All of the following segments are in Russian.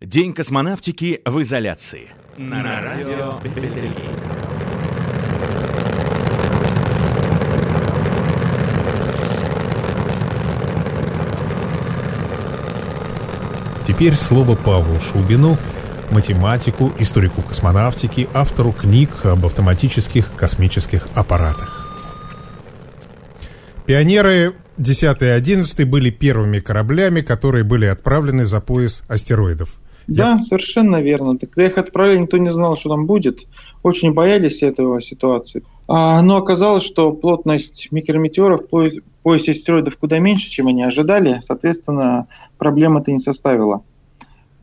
День космонавтики в изоляции. На, на радио Бетельгейз. Теперь слово Павлу Шубину, математику, историку космонавтики, автору книг об автоматических космических аппаратах. Пионеры 10 и 11 были первыми кораблями, которые были отправлены за пояс астероидов. Да, Я... совершенно верно. Когда их отправляли, никто не знал, что там будет. Очень боялись этого ситуации. А, но оказалось, что плотность микрометеоров в поясе астероидов куда меньше, чем они ожидали. Соответственно, проблем это не составило.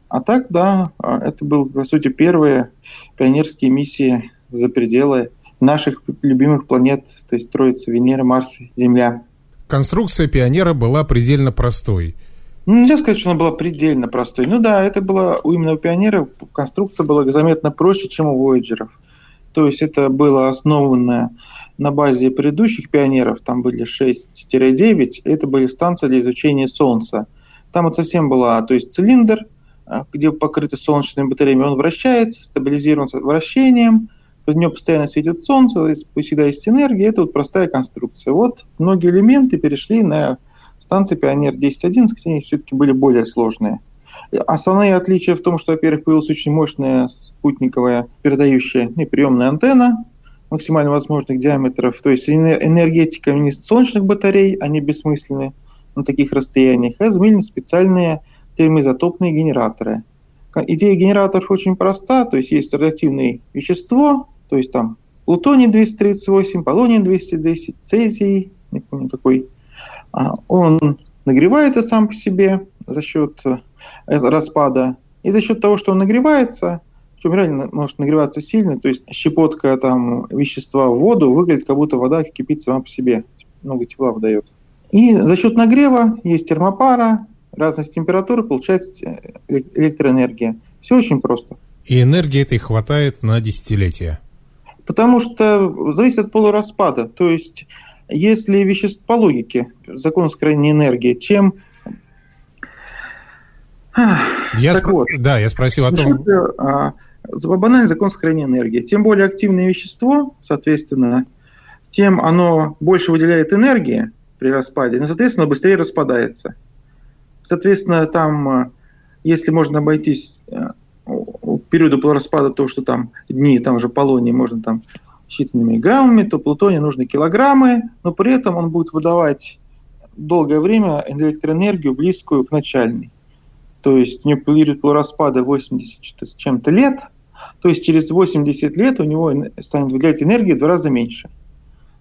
А так, да, а, это был, по сути, первые пионерские миссии за пределы наших любимых планет, то есть Троица, Венера, Марс, Земля. Конструкция Пионера была предельно простой. Ну, нельзя сказать, что она была предельно простой. Ну да, это было у именно у Пионера конструкция была заметно проще, чем у Вояджеров. То есть это было основано на базе предыдущих пионеров, там были 6-9, это были станции для изучения Солнца. Там вот совсем была, то есть цилиндр, а, где покрыты солнечными батареями, он вращается, стабилизирован вращением, под него постоянно светит солнце, всегда есть энергия, это вот простая конструкция. Вот многие элементы перешли на станции Пионер 10.11, они все-таки были более сложные. Основные отличия в том, что, во-первых, появилась очень мощная спутниковая передающая и приемная антенна максимально возможных диаметров. То есть энергетика не солнечных батарей, они бессмысленны на таких расстояниях, а заменены специальные термоизотопные генераторы. Идея генераторов очень проста, то есть есть радиоактивное вещество, то есть там плутоний-238, полоний-210, цезий, не помню какой. А, он нагревается сам по себе за счет э, распада. И за счет того, что он нагревается, причем реально может нагреваться сильно, то есть щепотка там вещества в воду выглядит, как будто вода кипит сама по себе, много тепла выдает. И за счет нагрева есть термопара, разность температуры, получается э, электроэнергия. Все очень просто. И энергии этой хватает на десятилетия. Потому что зависит от полураспада. То есть, если вещество по логике, закон сохранения энергии, чем я так спро... вот, да, я спросил о том... А, банальный закон сохранения энергии. Тем более активное вещество, соответственно, тем оно больше выделяет энергии при распаде, но, соответственно, быстрее распадается. Соответственно, там, а, если можно обойтись а, периоду полураспада то, что там дни, там же полоний можно там считанными граммами, то плутония нужны килограммы, но при этом он будет выдавать долгое время электроэнергию, близкую к начальной. То есть у него период полураспада 80 с чем-то лет, то есть через 80 лет у него станет выделять энергии в два раза меньше.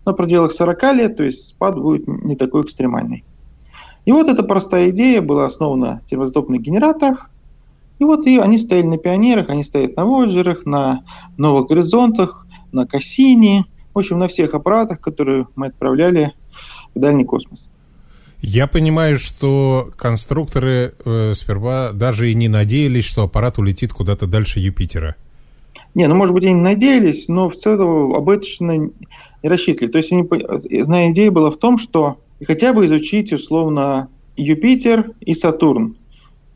Но в пределах 40 лет, то есть спад будет не такой экстремальный. И вот эта простая идея была основана на термозатопных генераторах, и вот и они стояли на пионерах, они стоят на Вояджерах, на Новых Горизонтах, на Кассини, в общем, на всех аппаратах, которые мы отправляли в дальний космос. Я понимаю, что конструкторы э, сперва даже и не надеялись, что аппарат улетит куда-то дальше Юпитера. Не, ну, может быть, они надеялись, но в целом об этом не рассчитывали. То есть они, одна идея была в том, что хотя бы изучить, условно, Юпитер и Сатурн.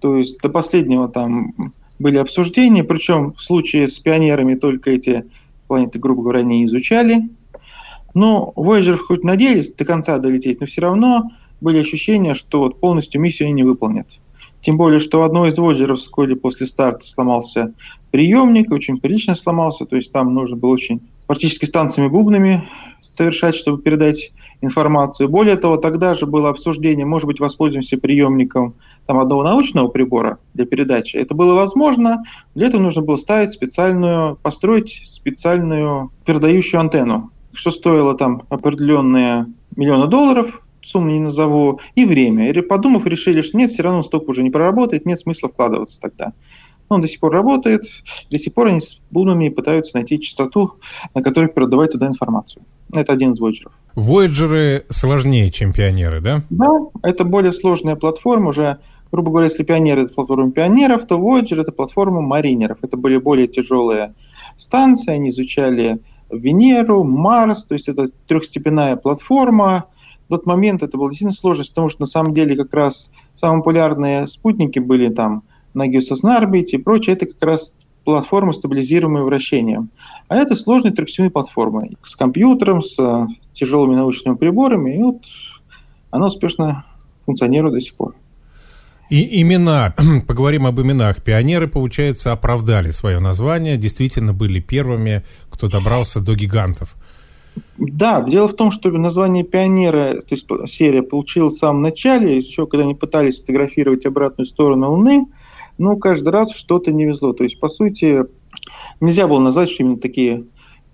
То есть до последнего там были обсуждения, причем в случае с пионерами только эти планеты, грубо говоря, не изучали. Но Voyager хоть надеялись до конца долететь, но все равно были ощущения, что вот полностью миссию они не выполнят. Тем более, что у одной из Voyager вскоре после старта сломался приемник, очень прилично сломался, то есть там нужно было очень практически станциями бубнами совершать, чтобы передать информацию. Более того, тогда же было обсуждение, может быть, воспользуемся приемником там, одного научного прибора для передачи. Это было возможно. Для этого нужно было ставить специальную, построить специальную передающую антенну, что стоило там определенные миллионы долларов, сумму не назову, и время. И подумав, решили, что нет, все равно сток уже не проработает, нет смысла вкладываться тогда. Он до сих пор работает, до сих пор они с бунами пытаются найти частоту, на которой передавать туда информацию. Это один из Voyager. Voyager сложнее, чем пионеры, да? Да, это более сложная платформа, уже грубо говоря, если пионеры это платформа пионеров, то Voyager это платформа маринеров. Это были более тяжелые станции, они изучали Венеру, Марс, то есть это трехстепенная платформа. В тот момент это было действительно сложность, потому что на самом деле как раз самые популярные спутники были там на геососнарбите и прочее, это как раз платформы, стабилизируемые вращением. А это сложные трехосевые платформы с компьютером, с э, тяжелыми научными приборами. И вот она успешно функционирует до сих пор. И имена, поговорим об именах. Пионеры, получается, оправдали свое название, действительно были первыми, кто добрался до гигантов. Да, дело в том, что название «Пионеры», то есть серия, получилась в самом начале, еще когда они пытались сфотографировать обратную сторону Луны, но каждый раз что-то не везло. То есть, по сути, нельзя было назвать, что именно такие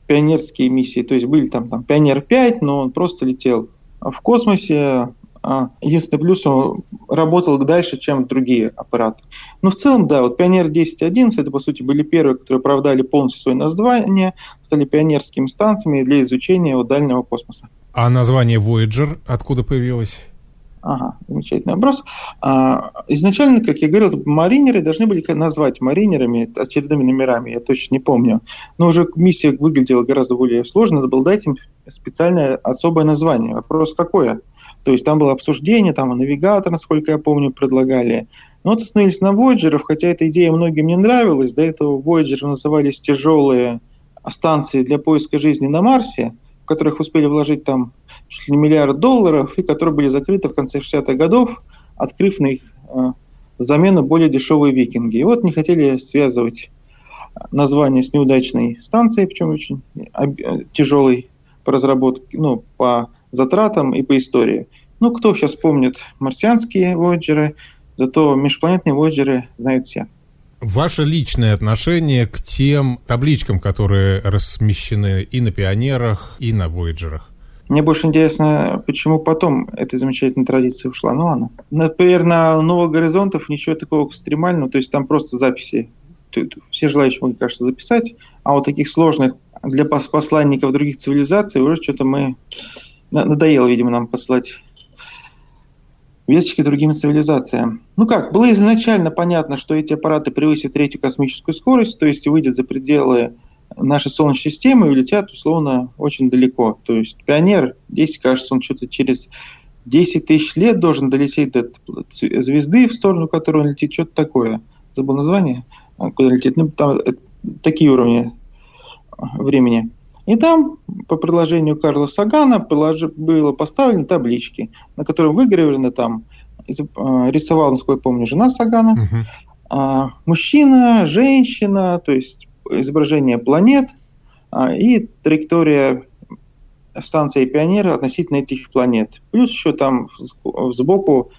пионерские миссии. То есть были там, там «Пионер-5», но он просто летел в космосе, а, единственный плюс, он работал дальше, чем другие аппараты. Но в целом, да, вот Пионер 10 и 11, это, по сути, были первые, которые оправдали полностью свое название, стали пионерскими станциями для изучения вот дальнего космоса. А название Voyager откуда появилось? Ага, замечательный вопрос. А, изначально, как я говорил, маринеры должны были назвать маринерами очередными номерами, я точно не помню. Но уже миссия выглядела гораздо более сложно, надо было дать им специальное особое название. Вопрос какое? То есть там было обсуждение, там и навигатор, насколько я помню, предлагали. Но вот остановились на Voyager, хотя эта идея многим не нравилась. До этого Voyager назывались тяжелые станции для поиска жизни на Марсе, в которых успели вложить там чуть ли не миллиард долларов, и которые были закрыты в конце 60-х годов, открыв на их э, замену более дешевые викинги. И вот не хотели связывать название с неудачной станцией, причем очень э, тяжелой по разработке, ну, по затратам и по истории. Ну, кто сейчас помнит марсианские Voyager, зато межпланетные Voyager знают все. Ваше личное отношение к тем табличкам, которые размещены и на пионерах, и на Вояджерах? Мне больше интересно, почему потом эта замечательная традиция ушла. Ну ладно. Например, на Новых Горизонтов ничего такого экстремального, то есть там просто записи. Все желающие могут, кажется, записать. А вот таких сложных для посланников других цивилизаций уже что-то мы надоело, видимо, нам послать весточки другим цивилизациям. Ну как, было изначально понятно, что эти аппараты превысят третью космическую скорость, то есть выйдут за пределы нашей Солнечной системы и улетят, условно, очень далеко. То есть Пионер, здесь, кажется, он что-то через 10 тысяч лет должен долететь до звезды, в сторону которой он летит, что-то такое. Забыл название, а, куда летит. Ну, там э, такие уровни времени. И там, по предложению Карла Сагана, было поставлены таблички, на которых выгравированы там, а, рисовал, насколько я помню, жена Сагана, uh-huh. мужчина, женщина, то есть изображение планет а, и траектория станции Пионера относительно этих планет. Плюс еще там сбоку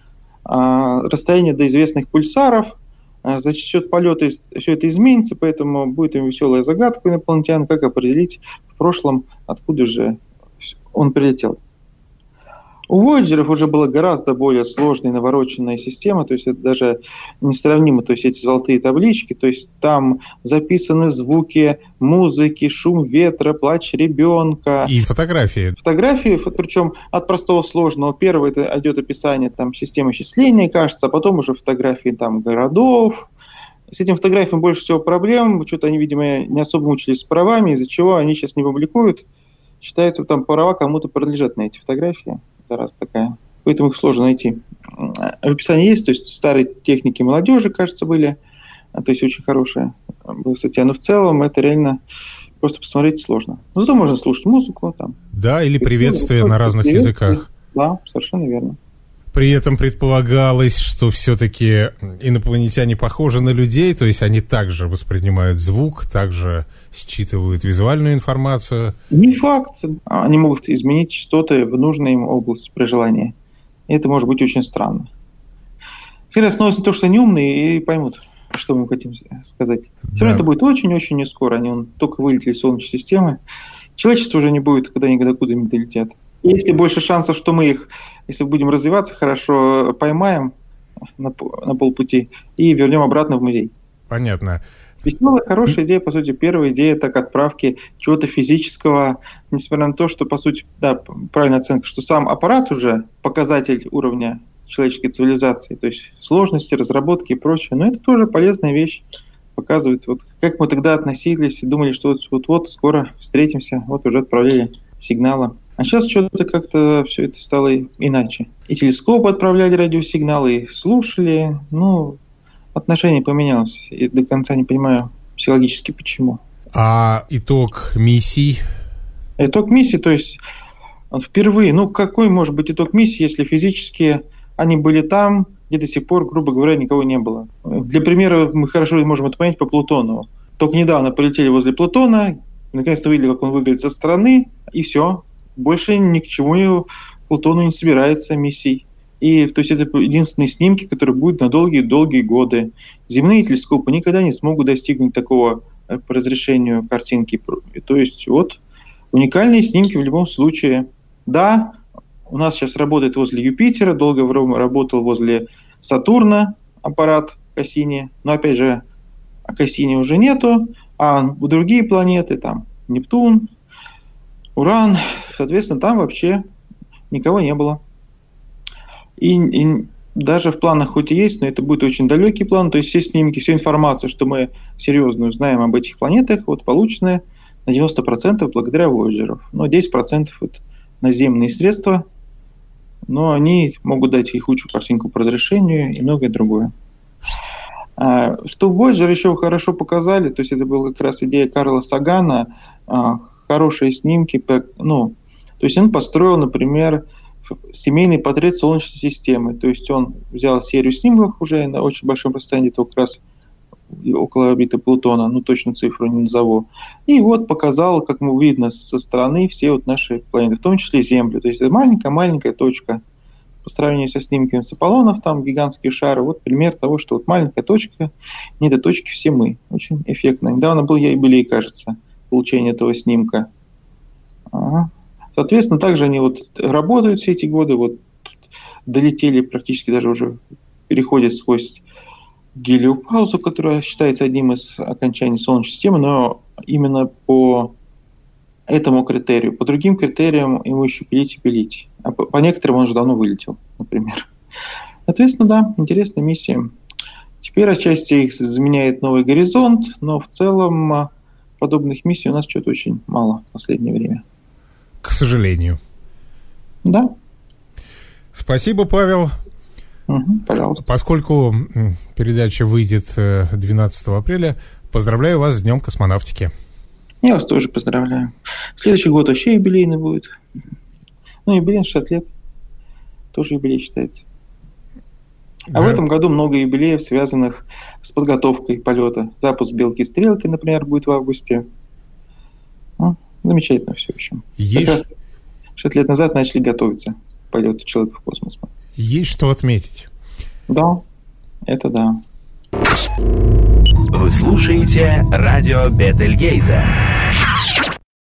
расстояние до известных пульсаров – а за счет полета все это изменится, поэтому будет им веселая загадка инопланетян, как определить в прошлом, откуда же он прилетел. У Voyager уже была гораздо более сложная и навороченная система, то есть это даже несравнимо, то есть эти золотые таблички, то есть там записаны звуки музыки, шум ветра, плач ребенка. И фотографии. Фотографии, причем от простого сложного. Первое это идет описание там системы счисления, кажется, а потом уже фотографии там городов, с этим фотографиям больше всего проблем. Что-то они, видимо, не особо мучились с правами, из-за чего они сейчас не публикуют. Считается, там права кому-то принадлежат на эти фотографии зараз такая. Поэтому их сложно найти. В описании есть, то есть старые техники молодежи, кажется, были, а, то есть очень хорошая была статья. Но в целом это реально просто посмотреть сложно. Но зато можно слушать музыку там. Да, или приветствие на разных языках. Да, совершенно верно. При этом предполагалось, что все-таки инопланетяне похожи на людей, то есть они также воспринимают звук, также считывают визуальную информацию. Не факт. Они могут изменить что-то в нужной им области при желании. И это может быть очень странно. Скорее на то, что они умные и поймут, что мы хотим сказать. Все равно это будет очень-очень не скоро. Они только вылетели из Солнечной системы. Человечество уже не будет, когда они куда-нибудь долетят. Есть ли больше шансов, что мы их, если будем развиваться хорошо, поймаем на, на полпути и вернем обратно в музей. Понятно. Веселая, хорошая идея, по сути, первая идея так отправки чего-то физического, несмотря на то, что, по сути, да, правильная оценка, что сам аппарат уже показатель уровня человеческой цивилизации, то есть сложности, разработки и прочее, но это тоже полезная вещь, показывает, вот как мы тогда относились и думали, что вот-вот скоро встретимся, вот уже отправляли сигналы. А сейчас что-то как-то все это стало иначе. И телескопы отправляли радиосигналы, и слушали. Ну, отношение поменялось. И до конца не понимаю психологически почему. А итог миссий? Итог миссии, то есть впервые, ну какой может быть итог миссии, если физически они были там, где до сих пор, грубо говоря, никого не было. Для примера мы хорошо можем это понять по Плутону. Только недавно полетели возле Плутона, наконец-то увидели, как он выглядит со стороны, и все. Больше ни к чему Плутону не собирается миссий. И то есть это единственные снимки, которые будут на долгие-долгие годы. Земные телескопы никогда не смогут достигнуть такого э, по разрешению картинки. То есть вот уникальные снимки в любом случае. Да, у нас сейчас работает возле Юпитера, долго работал возле Сатурна аппарат Кассини, но опять же Кассини уже нету, а другие планеты, там Нептун, Уран, соответственно, там вообще никого не было. И, и даже в планах хоть и есть, но это будет очень далекий план, то есть все снимки, вся информация, что мы серьезно узнаем об этих планетах, вот полученная на 90% благодаря Voyager. Но 10% это наземные средства, но они могут дать и худшую картинку по разрешению и многое другое. А, что Voyager еще хорошо показали, то есть это была как раз идея Карла Сагана, а, хорошие снимки, ну, то есть он построил, например, семейный портрет Солнечной системы, то есть он взял серию снимков уже на очень большом расстоянии, это как раз около орбиты Плутона, ну точно цифру не назову. И вот показал, как мы видно со стороны, все вот наши планеты, в том числе Землю. То есть это маленькая-маленькая точка. По сравнению со снимками с там гигантские шары, вот пример того, что вот маленькая точка, не этой точки все мы. Очень эффектно. Недавно был я юбилей, кажется, получение этого снимка. Ага. Соответственно, также они вот работают все эти годы, вот долетели практически даже уже переходят сквозь гелиопаузу, которая считается одним из окончаний Солнечной системы, но именно по этому критерию. По другим критериям ему еще пилить и пилить. А по, по некоторым он уже давно вылетел, например. Соответственно, да, интересная миссия. Теперь отчасти их заменяет новый горизонт, но в целом а, подобных миссий у нас что-то очень мало в последнее время. К сожалению. Да. Спасибо, Павел. Угу, пожалуйста. Поскольку передача выйдет 12 э, апреля, поздравляю вас с Днем космонавтики. Я вас тоже поздравляю. Следующий год вообще юбилейный будет. Ну, юбилей 60 лет. Тоже юбилей считается. А да. в этом году много юбилеев, связанных с подготовкой полета. Запуск «Белки-стрелки», например, будет в августе. Ну, замечательно все, общем. Есть... Как раз 60 лет назад начали готовиться к полету человека в космос. Есть что отметить. Да, это да. Вы слушаете радио Бетельгейза.